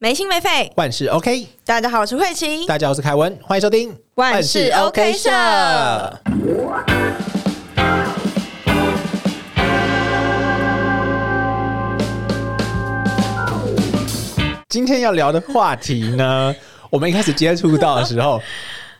没心没肺，万事 OK。大家好，我是慧琪，大家好，我是凯文，欢迎收听万事 OK 社。今天要聊的话题呢，我们一开始接触到的时候，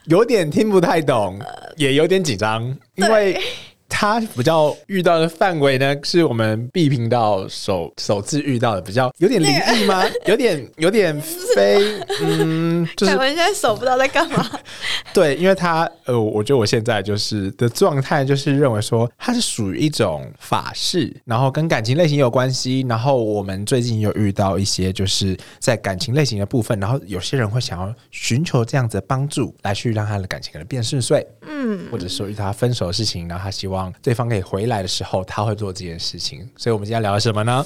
有点听不太懂，也有点紧张，因为。他比较遇到的范围呢，是我们 B 频道首首次遇到的，比较有点灵异吗？有点有点非嗯，就是我现在手不知道在干嘛。对，因为他呃，我觉得我现在就是的状态，就是认为说它是属于一种法事，然后跟感情类型有关系。然后我们最近又遇到一些就是在感情类型的部分，然后有些人会想要寻求这样子的帮助，来去让他的感情可能变顺遂，嗯，或者说遇到他分手的事情，然后他希望。对方可以回来的时候，他会做这件事情。所以，我们今天聊的什么呢？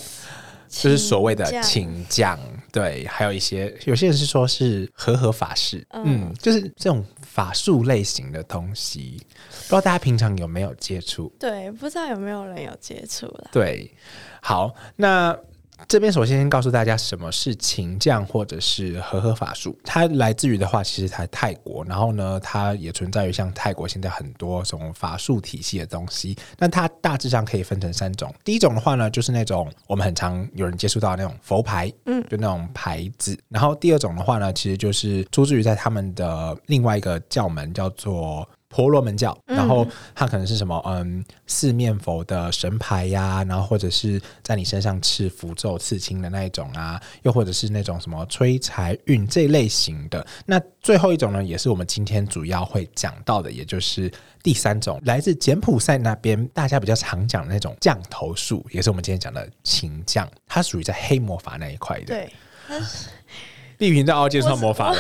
就是所谓的请将，对，还有一些有些人是说是和合法式，嗯，就是这种法术类型的东西。不知道大家平常有没有接触？对，不知道有没有人有接触了。对，好，那。这边首先先告诉大家什么是琴匠或者是和合法术。它来自于的话，其实在泰国，然后呢，它也存在于像泰国现在很多种法术体系的东西。那它大致上可以分成三种。第一种的话呢，就是那种我们很常有人接触到那种佛牌，嗯，就那种牌子。然后第二种的话呢，其实就是出自于在他们的另外一个教门，叫做。婆罗门教，然后它可能是什么？嗯，四面佛的神牌呀，然后或者是在你身上刺符咒、刺青的那一种啊，又或者是那种什么催财运这类型的。那最后一种呢，也是我们今天主要会讲到的，也就是第三种，来自柬埔寨那边大家比较常讲的那种降头术，也是我们今天讲的琴降，它属于在黑魔法那一块的。对。地频道要介绍魔法了，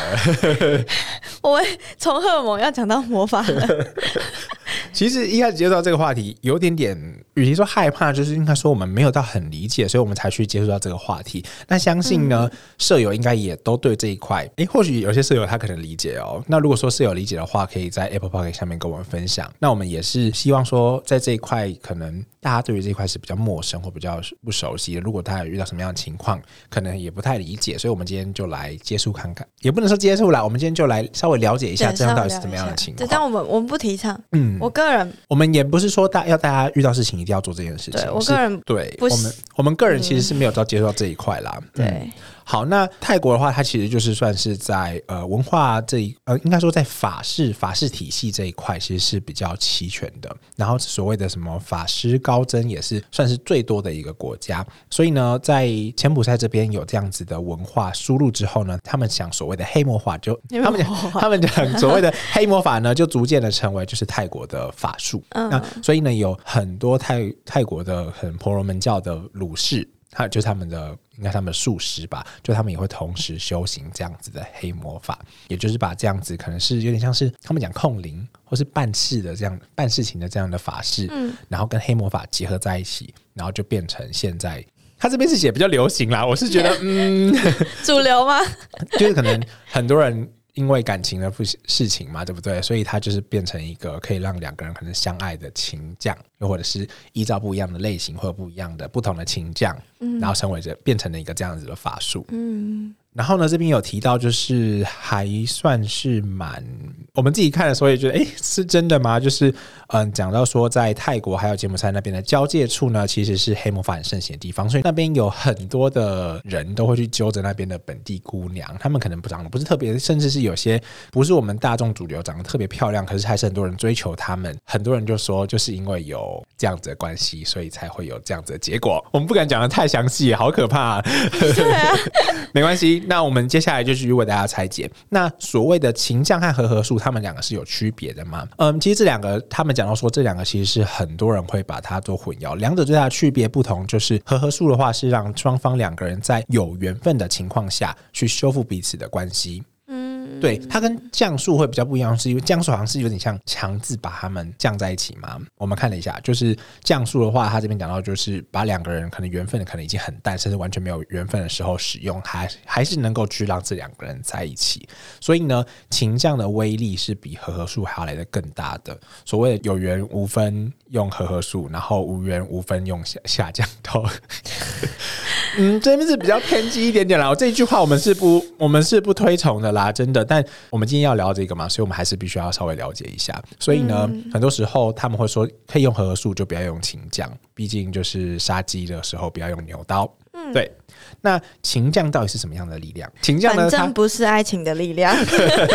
我们 从荷尔蒙要讲到魔法了。其实一开始接触到这个话题，有点点，与其说害怕，就是应该说我们没有到很理解，所以我们才去接触到这个话题。那相信呢，舍友应该也都对这一块，诶，或许有些舍友他可能理解哦。那如果说舍友理解的话，可以在 Apple Park 下面跟我们分享。那我们也是希望说，在这一块，可能大家对于这一块是比较陌生或比较不熟悉的。如果大家有遇到什么样的情况，可能也不太理解，所以我们今天就来接触看看，也不能说接触啦，我们今天就来稍微了解一下这样到底是怎么样的情况。但我们我们不提倡，嗯，我。个人，我们也不是说大要大家遇到事情一定要做这件事情。对我个人，对我们我们个人其实是没有到接触到这一块啦。对。好，那泰国的话，它其实就是算是在呃文化这一呃，应该说在法式法式体系这一块，其实是比较齐全的。然后所谓的什么法师高僧，也是算是最多的一个国家。所以呢，在柬埔寨这边有这样子的文化输入之后呢，他们讲所谓的黑魔法，就他们讲他们讲所谓的黑魔法呢，就逐渐的成为就是泰国的法术。那所以呢，有很多泰泰国的很婆罗门教的鲁士。他就是他们的，应该他们的术师吧，就他们也会同时修行这样子的黑魔法，也就是把这样子可能是有点像是他们讲控灵或是办事的这样办事情的这样的法事，嗯，然后跟黑魔法结合在一起，然后就变成现在他这边是写比较流行啦，我是觉得 嗯，主流吗？就是可能很多人。因为感情的不事情嘛，对不对？所以它就是变成一个可以让两个人可能相爱的情将，又或者是依照不一样的类型或者不一样的不同的情将，然后成为这变成了一个这样子的法术。嗯。然后呢，这边有提到，就是还算是蛮我们自己看的时候也觉得，哎，是真的吗？就是嗯，讲到说在泰国还有柬埔寨那边的交界处呢，其实是黑魔法很盛行的地方，所以那边有很多的人都会去揪着那边的本地姑娘，他们可能不长得不是特别，甚至是有些不是我们大众主流长得特别漂亮，可是还是很多人追求他们。很多人就说，就是因为有这样子的关系，所以才会有这样子的结果。我们不敢讲的太详细，好可怕。对啊，没关系。那我们接下来就继续为大家拆解。那所谓的情将和和合术，他们两个是有区别的吗？嗯，其实这两个，他们讲到说，这两个其实是很多人会把它做混淆。两者最大的区别不同，就是和合术的话是让双方两个人在有缘分的情况下去修复彼此的关系。对，它跟降速会比较不一样，是因为降速好像是有点像强制把他们降在一起嘛。我们看了一下，就是降速的话，他这边讲到就是把两个人可能缘分可能已经很淡，甚至完全没有缘分的时候使用，还还是能够去让这两个人在一起。所以呢，情降的威力是比和合数还要来的更大的。所谓的有缘无分用和合数，然后无缘无分用下下降头。嗯，这边是比较偏激一点点啦。我这一句话我们是不，我们是不推崇的啦，真的。但我们今天要聊这个嘛，所以我们还是必须要稍微了解一下。所以呢，很多时候他们会说，可以用和合数，就不要用秦将，毕竟就是杀鸡的时候不要用牛刀。嗯，对。那情将到底是什么样的力量？情将呢？它不是爱情的力量。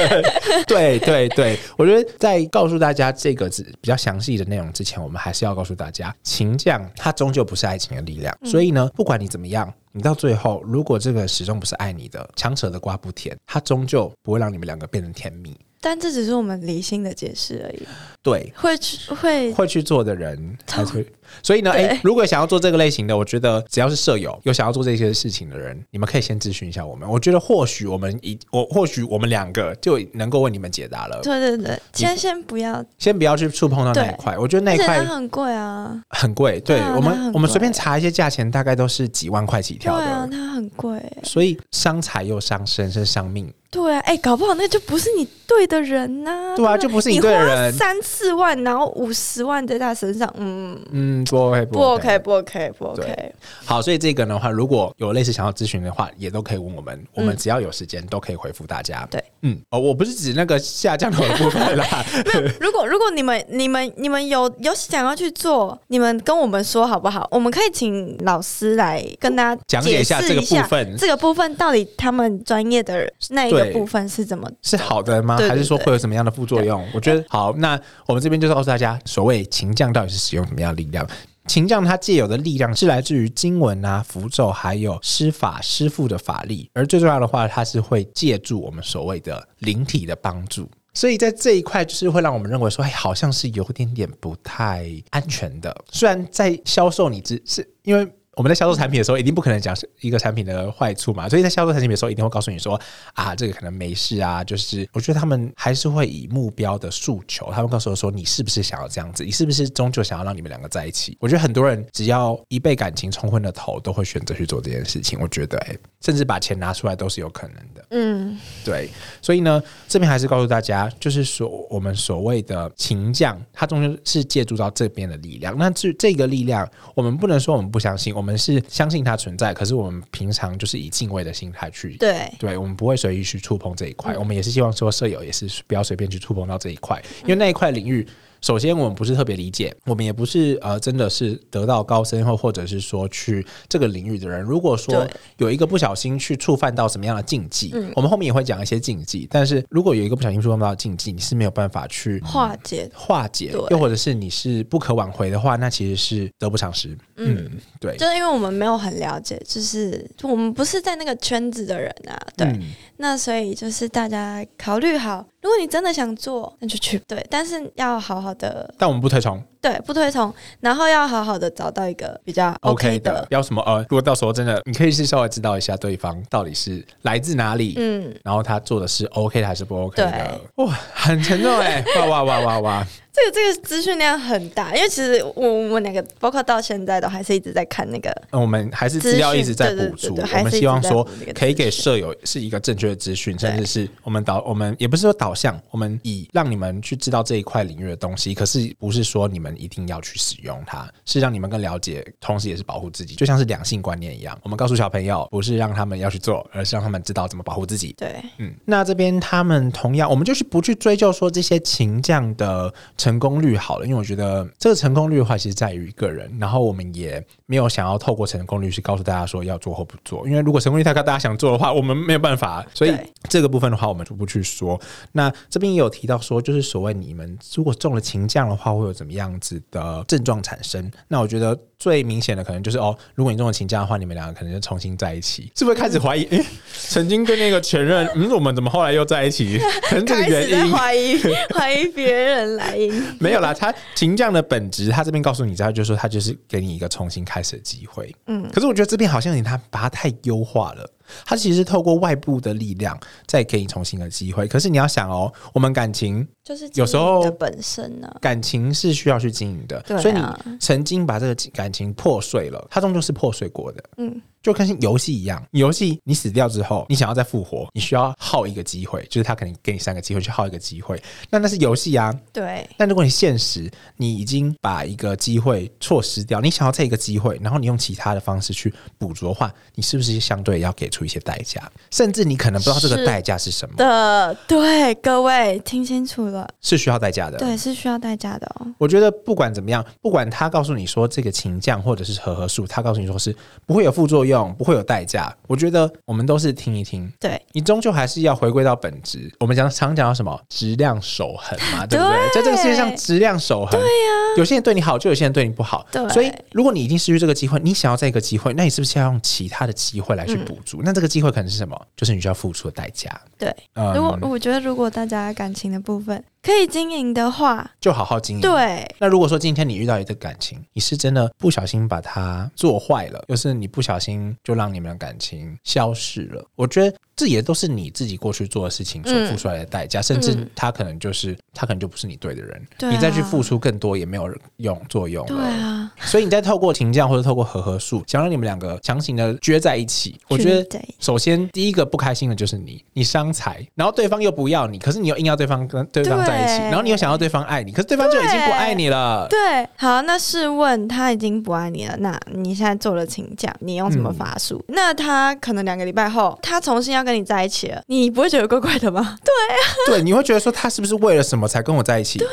对对对，我觉得在告诉大家这个字比较详细的内容之前，我们还是要告诉大家，情将它终究不是爱情的力量。所以呢，不管你怎么样，你到最后，如果这个始终不是爱你的，强扯的瓜不甜，它终究不会让你们两个变成甜蜜。但这只是我们理性的解释而已。对，会去会会去做的人 才会。所以呢，哎，如果想要做这个类型的，我觉得只要是舍友有想要做这些事情的人，你们可以先咨询一下我们。我觉得或许我们一我或许我们两个就能够为你们解答了。对对对，先先不要，先不要去触碰到那一块。我觉得那一块很贵啊，很贵。对我们我们随便查一些价钱，大概都是几万块起跳的。对啊，它很贵，所以伤财又伤身，是伤命。对啊，哎，搞不好那就不是你对的人呐。对啊，就不是你对的人。三四万，然后五十万在他身上，嗯嗯，不 OK，不 OK，不 OK，不 OK。好，所以这个的话，如果有类似想要咨询的话，也都可以问我们，我们只要有时间都可以回复大家。对，嗯，哦，我不是指那个下降头的部分啦。如果如果你们你们你们有有想要去做，你们跟我们说好不好？我们可以请老师来跟大家讲解一下这个部分，这个部分到底他们专业的那一个部分是怎么是好的吗？还是说会有什么样的副作用？我觉得好，那我们这边就是告诉大家，所谓情将到底是使用什么样的力量？情将它借有的力量是来自于经文啊、符咒，还有施法师傅的法力。而最重要的话，它是会借助我们所谓的灵体的帮助。所以在这一块，就是会让我们认为说，哎，好像是有点点不太安全的。虽然在销售你只是因为。我们在销售产品的时候，一定不可能讲一个产品的坏处嘛，所以在销售产品的时候，一定会告诉你说啊，这个可能没事啊。就是我觉得他们还是会以目标的诉求，他们告诉我说，你是不是想要这样子？你是不是终究想要让你们两个在一起？我觉得很多人只要一被感情冲昏了头，都会选择去做这件事情。我觉得，哎，甚至把钱拿出来都是有可能的。嗯，对。所以呢，这边还是告诉大家，就是说我们所谓的情将，它终究是借助到这边的力量。那这这个力量，我们不能说我们不相信，我们。我们是相信它存在，可是我们平常就是以敬畏的心态去对，对我们不会随意去触碰这一块。我们也是希望说，舍友也是不要随便去触碰到这一块，因为那一块领域。首先，我们不是特别理解，我们也不是呃，真的是得到高深或或者是说去这个领域的人。如果说有一个不小心去触犯到什么样的禁忌，我们后面也会讲一些禁忌。但是如果有一个不小心触犯到禁忌，你是没有办法去化解化解，又或者是你是不可挽回的话，那其实是得不偿失。嗯，对，就是因为我们没有很了解，就是我们不是在那个圈子的人啊，对。那所以就是大家考虑好，如果你真的想做，那就去对，但是要好好的。但我们不推崇。对，不推崇，然后要好好的找到一个比较 OK 的，要什么呃，如果到时候真的，你可以是稍微知道一下对方到底是来自哪里，嗯，然后他做的是 OK 的还是不 OK 的，哇，很沉重哎，哇哇哇哇哇。这个这个资讯量很大，因为其实我我们两个包括到现在都还是一直在看那个，我们还是资料一直在补足，我们希望说可以给舍友是一个正确的资讯，甚至是我们导我们也不是说导向，我们以让你们去知道这一块领域的东西，可是不是说你们一定要去使用它，是让你们更了解，同时也是保护自己，就像是两性观念一样，我们告诉小朋友不是让他们要去做，而是让他们知道怎么保护自己。对，嗯，那这边他们同样，我们就是不去追究说这些情将的。成功率好了，因为我觉得这个成功率的话，其实在于个人。然后我们也没有想要透过成功率去告诉大家说要做或不做，因为如果成功率太高，大家想做的话，我们没有办法。所以这个部分的话，我们就不去说。那这边也有提到说，就是所谓你们如果中了情降的话，会有怎么样子的症状产生？那我觉得最明显的可能就是哦，如果你中了情降的话，你们两个可能就重新在一起，是不是开始怀疑？哎，曾经跟那个前任，嗯，我们怎么后来又在一起？可能这个原因怀疑怀疑别人来。没有啦，他情将的本质，他这边告诉你，知道就是说，他就是给你一个重新开始的机会。嗯，可是我觉得这边好像你他把它太优化了。它其实是透过外部的力量再给你重新的机会。可是你要想哦，我们感情就是有时候的本身呢、感情是需要去经营的，对啊所以你曾经把这个感情破碎了，它终究是破碎过的。嗯，就跟游戏一样，游戏你死掉之后，你想要再复活，你需要耗一个机会，就是他可能给你三个机会去耗一个机会，那那是游戏啊。对，但如果你现实，你已经把一个机会错失掉，你想要这一个机会，然后你用其他的方式去捕捉的话，你是不是相对要给出一些代价？甚至你可能不知道这个代价是什么，的，对，各位听清楚了，是需要代价的。对，是需要代价的哦。我觉得不管怎么样，不管他告诉你说这个情降或者是和合素，他告诉你说是不会有副作用，不会有代价，我觉得我们都是听一听。对，你终究还是要回归到本质。我们讲常讲到什么质量守恒嘛，对不对？对在这个世界上，质量守恒。对呀、有些人对你好，就有些人对你不好。对所以如果你已经失去这个机会，你想要再一个机会，那你是不是要用其他的机会来去补足？那这个机会可能是什么？就是你需要付出的代价。对，嗯如果我觉得如果大家感情的部分可以经营的话，就好好经营。对，那如果说今天你遇到一个感情，你是真的不小心把它做坏了，又是你不小心就让你们的感情消失了，我觉得这也都是你自己过去做的事情所付出来的代价，甚至嗯他可能就是他可能就不是你对的人，啊。你再去付出更多也没有用作用对。啊，所以你再透过情降或者透过和合术，想让你们两个强行的撅在一起，我觉得，首先第一个不开心的就是你，你伤财，然后对方又不要你，可是你又硬要对方跟对方在一起，然后你又想要对方爱你，可是对方就已经不爱你了。对，好，那试问他已经不爱你了，那你现在做了请假，你用什么法嗯术？那他可能两个礼拜后，他重新要跟你在一起了，你不会觉得怪怪的吗？对啊，对，你会觉得说他是不是为了什么才跟我在一起？对呀、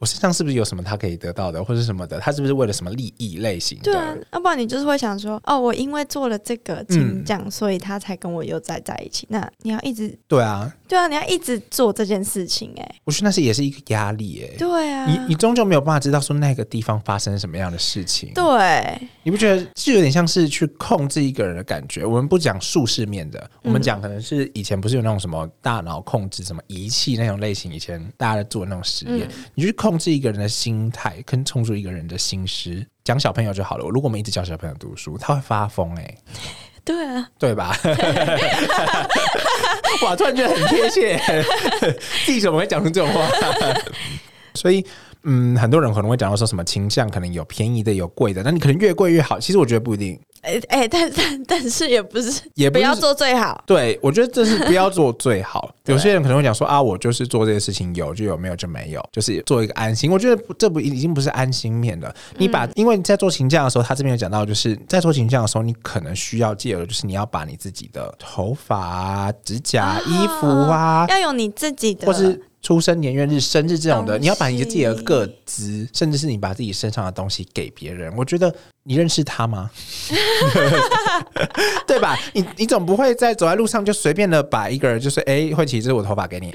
我身上是不是有什么他可以得到的，或者什么的？他是不是为了什么利益类型的？对啊，要不然你就是会想说，哦，我因为做了这个请讲，所以他才跟我又再在一起。那你要一直，对啊，对啊，你要一直做这件事情、哎，我觉得那是也是一个压力哎、对啊，你你终究没有办法知道说那个地方发生什么样的事情，对，你不觉得就有点像是去控制一个人的感觉？我们不讲术式面的，我们讲可能是以前不是有那种什么大脑控制什么仪器那种类型，以前大家在做那种实验，你去控制一个人的心态，跟控制一个人的心思。讲小朋友就好了，如果我们一直教小朋友读书，他会发疯哎、对啊，对吧？哇，突然觉得很贴切，自己怎么会讲出这种话？所以，嗯，很多人可能会讲到说什么倾向，可能有便宜的，有贵的，那你可能越贵越好。其实我觉得不一定，哎、哎、但但 但是也不是，也不要做最好。对我觉得这是不要做最好。有些人可能会讲说啊，我就是做这些事情有就有，没有就没有，就是做一个安心。我觉得这不已经不是安心面了。你把，因为你在做形象的时候，他这边有讲到，就是在做形象的时候，你可能需要借由的就是你要把你自己的头发啊、指甲、啊衣服啊，要有你自己的，或是出生年月日、生日这种的，你要把你自己的个资，甚至是你把自己身上的东西给别人。我觉得你认识他吗？对吧？你你总不会在走在路上就随便的把一个人就是哎，慧琪，这是我头发给你，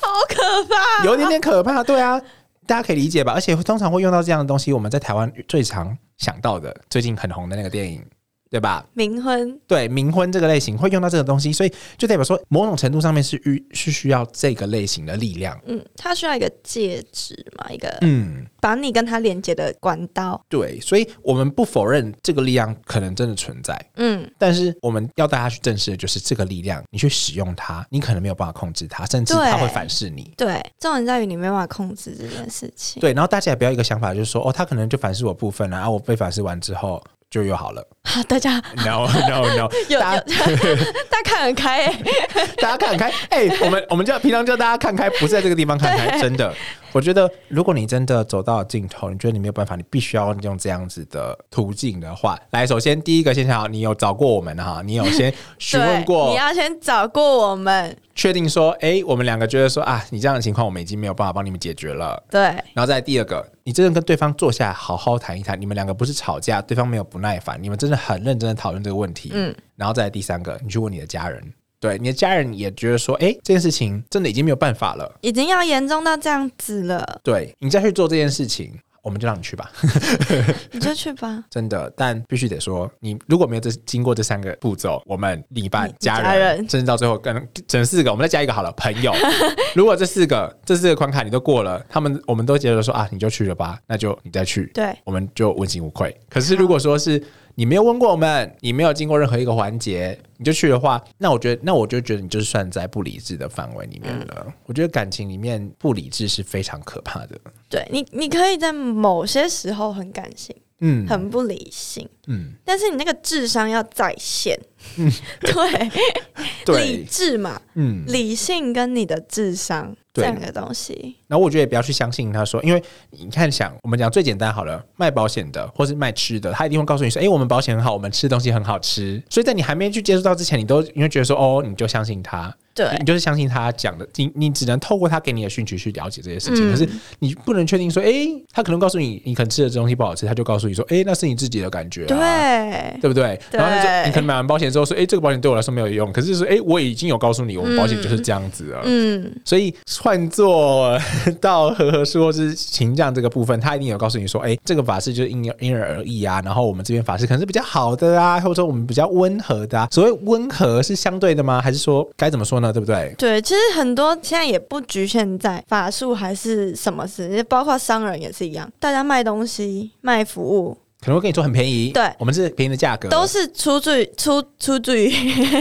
好可怕。有一点点可怕。对啊，大家可以理解吧？而且通常会用到这样的东西，我们在台湾最常想到的，最近很红的那个电影，对吧？冥婚，对冥婚这个类型会用到这个东西，所以就代表说某种程度上面是需是需要这个类型的力量。嗯，它需要一个戒指嘛，一个嗯，把你跟它连接的管道。对，所以我们不否认这个力量可能真的存在，嗯，但是我们要大家去正视的就是这个力量，你去使用它，你可能没有办法控制它，甚至它会反噬你。对，重点在于你没办法控制这件事情。对，然后大家也不要一个想法，就是说哦，他可能就反噬我部分了，啊，我被反噬完之后就又好了。好，大家 No No No，有有，大大家家看很开、欸，大家看很开，哎、我们我们叫平常叫大家看开，不是在这个地方看开，真的。我觉得，如果你真的走到尽头，你觉得你没有办法，你必须要用这样子的途径的话，来，首先第一个先想好，你有找过我们哈，你有先询问，过你，要先找过我们，确定说，哎、我们两个觉得说啊，你这样的情况我们已经没有办法帮你们解决了。对然后再第二个，你真的跟对方坐下来好好谈一谈，你们两个不是吵架，对方没有不耐烦，你们真的很认真的讨论这个问题。嗯，然后再第三个，你去问你的家人，对你的家人也觉得说，哎，这件事情真的已经没有办法了，已经要严重到这样子了，对你再去做这件事情。我们就让你去吧，你就去吧。真的。但必须得说，你如果没有这经过这三个步骤，我们另一半、家人，家人甚至到最后跟整四个，我们再加一个好了，朋友。如果这四个这四个关卡你都过了，他们我们都觉得说啊，你就去了吧，那就你再去，对，我们就问心无愧。可是如果说是你没有问过我们，你没有经过任何一个环节，你就去的话，那我觉得，那我就觉得你就是算在不理智的范围里面了。我觉得感情里面不理智是非常可怕的。对你，你可以在某些时候很感性，嗯，很不理性，嗯，但是你那个智商要在线，嗯，对，理智嘛，嗯，理性跟你的智商。这样的东西，然后我觉得也不要去相信他说，因为你看，想我们讲最简单好了，卖保险的或是卖吃的，他一定会告诉你说，哎，我们保险很好，我们吃的东西很好吃，所以在你还没去接触到之前，你都你会觉得说，哦，你就相信他。对，你就是相信他讲的，你你只能透过他给你的讯息去了解这些事情，可是你不能确定说，哎，他可能告诉你，你可能吃的这东西不好吃，他就告诉你说，哎，那是你自己的感觉，对，对对不对？然后就你可能买完保险之后说，哎，这个保险对我来说没有用，可是说，哎，我已经有告诉你，我们保险就是这样子了，嗯，所以换做到和和说或是情将这个部分，他一定有告诉你说，哎，这个法式就是因因人而异啊，然后我们这边法式可能是比较好的啊，或者说我们比较温和的，啊。所谓温和是相对的吗？还是说该怎么说呢？对不对？对。其实很多现在也不局限在法术还是什么事，包括商人也是一样，大家卖东西卖服务。可能会跟你说很便宜，对，我们是便宜的价格，都是出自于出出自于，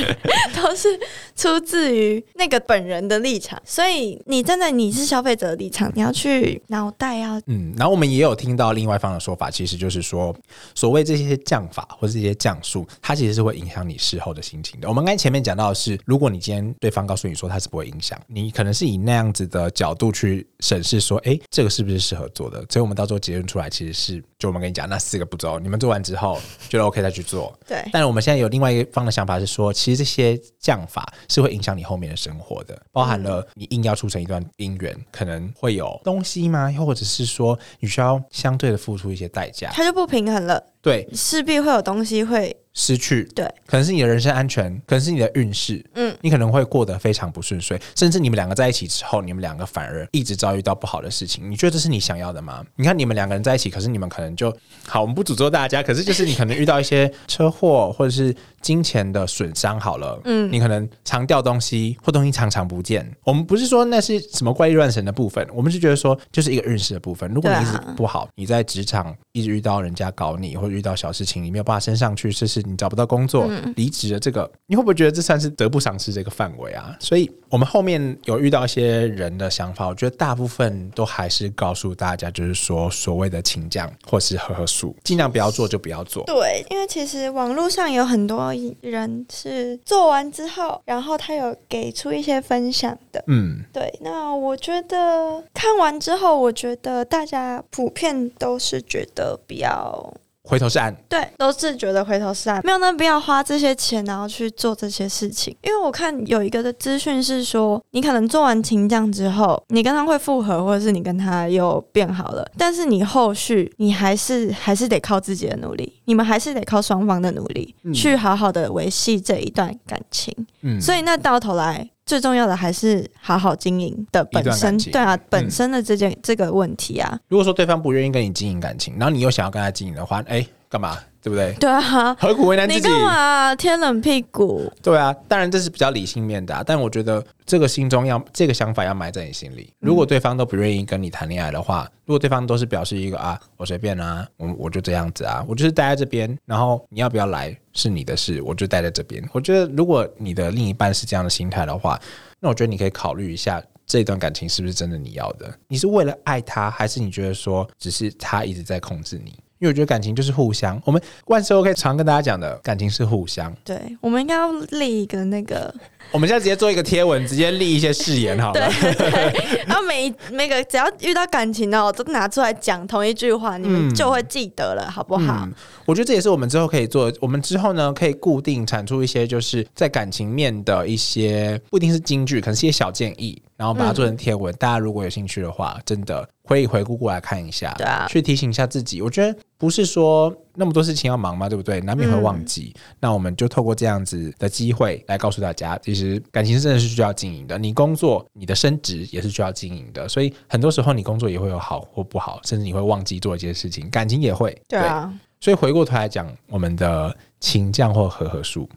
都是出自于那个本人的立场。所以你站在你是消费者的立场，你要去脑袋要嗯。然后我们也有听到另外一方的说法，其实就是说，所谓这些降法或者这些降数，它其实是会影响你事后的心情的。我们刚才前面讲到的是，如果你今天对方告诉你说他是不会影响，你可能是以那样子的角度去审视说，哎，这个是不是适合做的？所以我们到时候结论出来，其实是就我们跟你讲那四个。步骤，你们做完之后觉得 OK 再去做。对，但是我们现在有另外一方的想法是说，其实这些降法是会影响你后面的生活的，包含了你硬要促成一段姻缘，可能会有东西吗？又或者是说你需要相对的付出一些代价，它就不平衡了。对，势必会有东西会。失去对，可能是你的人身安全，可能是你的运势，嗯，你可能会过得非常不顺遂，甚至你们两个在一起之后，你们两个反而一直遭遇到不好的事情。你觉得这是你想要的吗？你看你们两个人在一起，可是你们可能就好，我们不诅咒大家，可是就是你可能遇到一些车祸或者是金钱的损伤，好了，嗯，你可能常掉东西或东西常常不见。我们不是说那是什么怪力乱神的部分，我们是觉得说就是一个认识的部分。如果你一直不好，你在职场一直遇到人家搞你，或者遇到小事情，你没有办法升上去，这是你找不到工作。离职的这个，你会不会觉得这算是得不偿失这个范围啊？所以我们后面有遇到一些人的想法，我觉得大部分都还是告诉大家，就是说所谓的请将或是呵呵数，尽量不要做就不要做。对，因为其实网络上有很多人是做完之后，然后他有给出一些分享的。嗯，对。那我觉得看完之后，我觉得大家普遍都是觉得比较。回头是岸，对，都是觉得回头是岸，没有那必要花这些钱，然后去做这些事情。因为我看有一个的资讯是说，你可能做完情降之后，你跟他会复合，或者是你跟他又变好了，但是你后续你还是还是得靠自己的努力，你们还是得靠双方的努力去好好的维系这一段感情。嗯，所以那到头来最重要的还是好好经营的本身，对啊，本身的这件这个问题啊。如果说对方不愿意跟你经营感情，然后你又想要跟他经营的话，哎。干嘛？对不对？对啊，何苦为难自己？你干嘛贴冷屁股？对啊，当然这是比较理性面的，啊但我觉得这个心中要这个想法要埋在你心里。如果对方都不愿意跟你谈恋爱的话，如果对方都是表示一个啊，我随便啊，我我就这样子啊，我就是待在这边，然后你要不要来是你的事，我就待在这边。我觉得如果你的另一半是这样的心态的话，那我觉得你可以考虑一下这段感情是不是真的你要的？你是为了爱他，还是你觉得说只是他一直在控制你？因为我觉得感情就是互相，我们万事 OK 常跟大家讲的感情是互相。对，我们应该要立一个那个。我们现在直接做一个贴文，直接立一些誓言好了。对，然后每每个只要遇到感情的，都拿出来讲同一句话，你们就会记得了，好不好？我觉得这也是我们之后可以做。我们之后呢，可以固定产出一些，就是在感情面的一些，不一定是金句，可能是一些小建议，然后把它做成贴文。大家如果有兴趣的话，真的可以回顾过来看一下，对啊，去提醒一下自己。我觉得不是说那么多事情要忙嘛，对不对？难免会忘记。那我们就透过这样子的机会来告诉大家，其实。实感情真的是需要经营的，你工作、你的升职也是需要经营的，所以很多时候你工作也会有好或不好，甚至你会忘记做一件事情，感情也会。对啊，所以回过头来讲，我们的情降或和合数，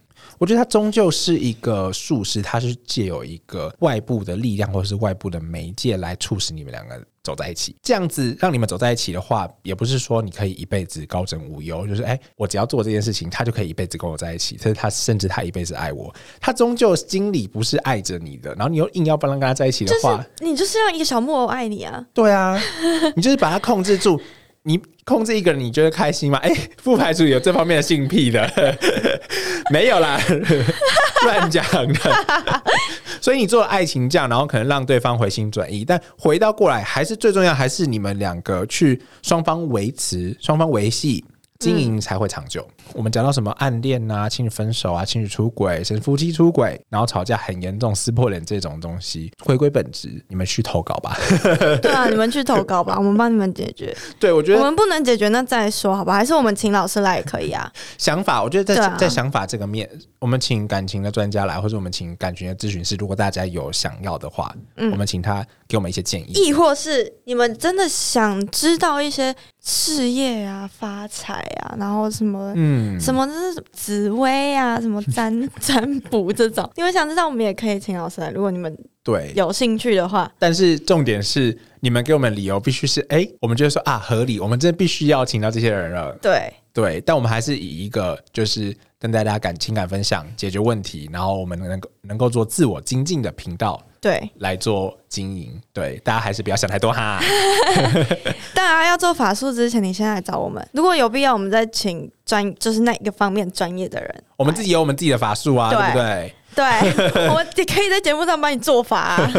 我觉得它终究是一个术士，它是借有一个外部的力量或者是外部的媒介来促使你们两个走在一起。这样子让你们走在一起的话，也不是说你可以一辈子高枕无忧，就是哎，我只要做这件事情，他就可以一辈子跟我在一起。可是他甚至他一辈子爱我，他终究心里不是爱着你的。然后你又硬要不能跟他在一起的话，你就是让一个小木偶爱你啊？对啊，你就是把他控制住。你控制一个人，你觉得开心吗？哎，不排除有这方面的性癖的，没有啦，乱讲的。所以你做爱情这样，然后可能让对方回心转意，但回到过来，还是最重要，还是你们两个去双方维持、双方维系。经营才会长久。我们讲到什么暗恋啊、情侣分手啊、情侣出轨、甚至夫妻出轨，然后吵架很严重、撕破脸这种东西，回归本质，你们去投稿吧。对啊，你们去投稿吧，我们帮你们解决。对，我觉得我们不能解决，那再说好吧？还是我们请老师来也可以啊。想法，我觉得在在想法这个面，我们请感情的专家来，或者我们请感情的咨询师，如果大家有想要的话，我们请他给我们一些建议。亦或是你们真的想知道一些。事业啊，发财啊，然后什么，嗯，什么就是紫薇啊，什么 占占卜这种，你们想知道，我们也可以请老师来。如果你们对有兴趣的话，但是重点是，你们给我们理由必须是，哎，我们觉得说啊合理，我们真的必须要请到这些人了。对对，但我们还是以一个就是跟大家感情感分享、解决问题，然后我们能够能够做自我精进的频道。对，来做经营。对，大家还是不要想太多哈。大家要做法术之前，你先来找我们。如果有必要，我们再请专，就是那一个方面专业的人。我们自己有我们自己的法术啊，对不对？对，我们也可以在节目上帮你做法。啊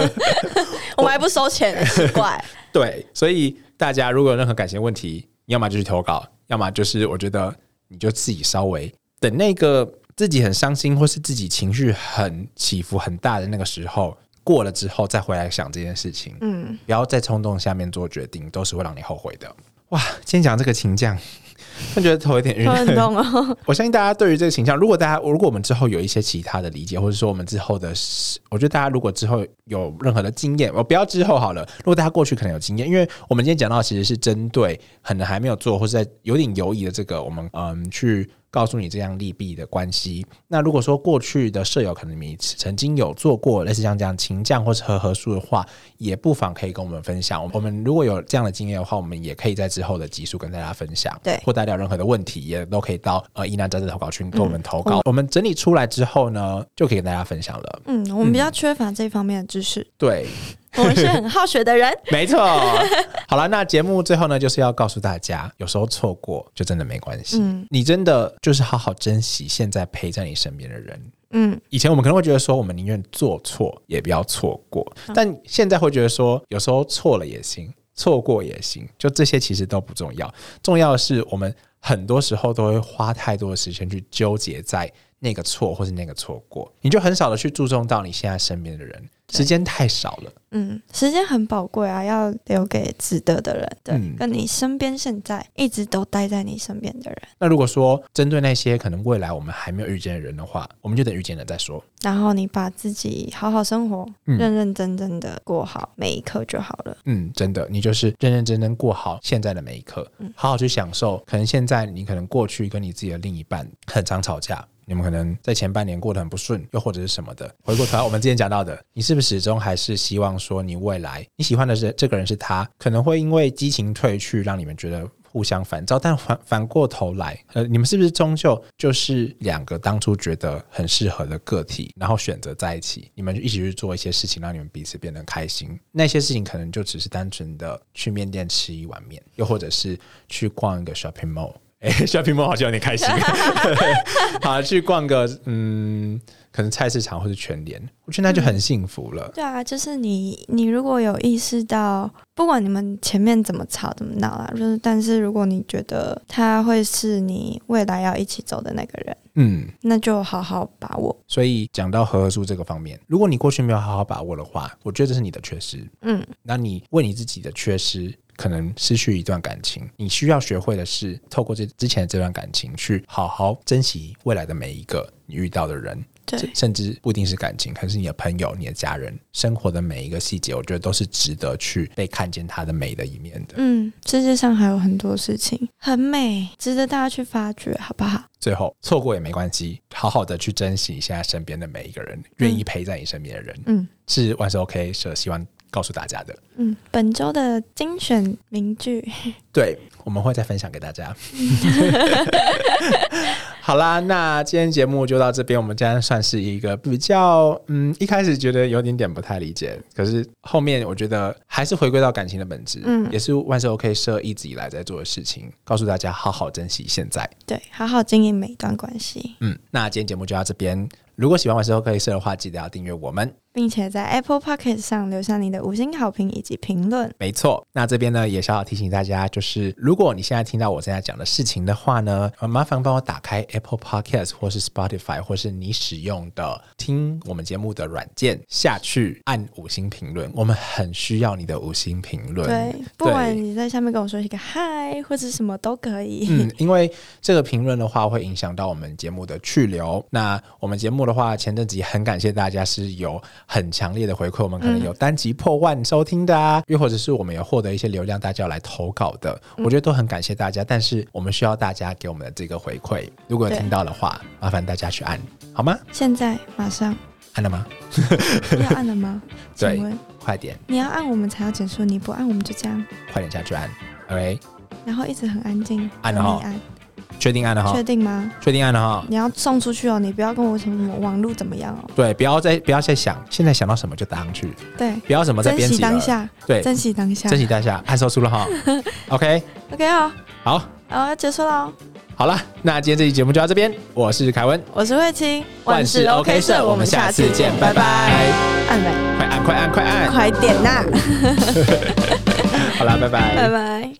我们还不收钱，奇怪。对，所以大家如果有任何感情问题，要么就去投稿，要么就是我觉得你就自己稍微等那个自己很伤心，或是自己情绪很起伏很大的那个时候。过了之后再回来想这件事情，嗯，不要在冲动下面做决定，都是会让你后悔的。哇，今天讲这个情将，我觉得头有点晕。我相信大家对于这个形象，如果大家如果我们之后有一些其他的理解，或者说我们之后的，我觉得大家如果之后有任何的经验，我不要之后好了。如果大家过去可能有经验，因为我们今天讲到其实是针对可能还没有做或者在有点犹疑的这个，我们嗯去。告诉你这样利弊的关系。那如果说过去的舍友可能你曾经有做过类似像这样情降或是和合数的话，也不妨可以跟我们分享。我们如果有这样的经验的话，我们也可以在之后的集数跟大家分享。对，或大家有任何的问题，也都可以到呃疑难杂症投稿群跟我们投稿。我们整理出来之后呢，就可以跟大家分享了。嗯，我们比较缺乏这方面的知识。对。我们是很好学的人，没错。好了，那节目最后呢，就是要告诉大家，有时候错过就真的没关系。嗯，你真的就是好好珍惜现在陪在你身边的人。嗯，以前我们可能会觉得说，我们宁愿做错也不要错过，但现在会觉得说，有时候错了也行，错过也行，就这些其实都不重要。重要的是，我们很多时候都会花太多的时间去纠结在那个错或是那个错过，你就很少的去注重到你现在身边的人。时间太少了，嗯，时间很宝贵啊，要留给值得的人，对，跟你身边现在一直都待在你身边的人。那如果说针对那些可能未来我们还没有遇见的人的话，我们就等遇见了再说。然后你把自己好好生活，认认真真的过好每一刻就好了。嗯，真的，你就是认认真真过好现在的每一刻，好好去享受。可能现在你可能过去跟你自己的另一半很常吵架。你们可能在前半年过得很不顺，又或者是什么的。回过头来，我们之前讲到的，你是不是始终还是希望说，你未来你喜欢的是这个人是他，可能会因为激情褪去，让你们觉得互相烦躁。但反反过头来，呃，你们是不是终究就是两个当初觉得很适合的个体，然后选择在一起，你们一起去做一些事情，让你们彼此变得开心。那些事情可能就只是单纯的去面店吃一碗面，又或者是去逛一个 shopping mall。哎，小屏幕好像有点开心。好，去逛个嗯，可能菜市场或者全联，我觉得那就很幸福了。对啊，就是你，你如果有意识到，不管你们前面怎么吵怎么闹啦，就是，但是如果你觉得他会是你未来要一起走的那个人，嗯，那就好好把握。所以讲到合合数这个方面，如果你过去没有好好把握的话，我觉得这是你的缺失。嗯，那你为你自己的缺失。可能失去一段感情，你需要学会的是透过这之前的这段感情，去好好珍惜未来的每一个你遇到的人。对甚至不一定是感情，可是你的朋友、你的家人，生活的每一个细节，我觉得都是值得去被看见它的美的一面的。嗯，世界上还有很多事情很美，值得大家去发掘，好不好？最后错过也没关系，好好的去珍惜你现在身边的每一个人，愿意陪在你身边的人，嗯是万事 OK 社希望告诉大家的。嗯，本周的精选名句，对，我们会再分享给大家。好啦，那今天节目就到这边。我们今天算是一个比较，嗯，一开始觉得有点点不太理解，可是后面我觉得还是回归到感情的本质，嗯也是万事 OK 社一直以来在做的事情，告诉大家好好珍惜现在。对，好好经营每一段关系，嗯，那今天节目就到这边。如果喜欢万事 OK 社的话，记得要订阅我们。并且在 Apple p o c k e t 上留下你的五星好评以及评论。没错，那这边呢也小小提醒大家，就是如果你现在听到我现在讲的事情的话呢，呃，麻烦帮我打开 Apple Podcast 或是 Spotify 或是你使用的听我们节目的软件下去按五星评论，我们很需要你的五星评论。对，不管你在下面跟我说一个嗨或者什么都可以。嗯，因为这个评论的话会影响到我们节目的去留。那我们节目的话，前阵子也很感谢大家是有很强烈的回馈，我们可能有单集破万收听的啊，又或者是我们有获得一些流量，大家要来投稿的，我觉得都很感谢大家。但是我们需要大家给我们的这个回馈，如果听到的话，麻烦大家去按好吗？现在马上按了吗？要按了吗？对请问快点，你要按我们才要结束，你不按我们就这样，快点下去按。OK，然后一直很安静，按了哦按，确定按了哈确，定吗？确定按了哈。你要送出去哦，你不要跟我什么什么网络怎么样哦。对，不要再不要再想，现在想到什么就打上去，对，不要什么再珍惜编辑了。当下，对，珍惜当下。珍惜当下，按收出了哈。OK，OK 哦，好，好，要结束了哦。好了，那今天这期节目就到这边，我是凯文，我是慧清，万事 OK 社，我们下次见，拜拜。按了，快按，快按，快按，快点呐，好啦，拜拜拜拜。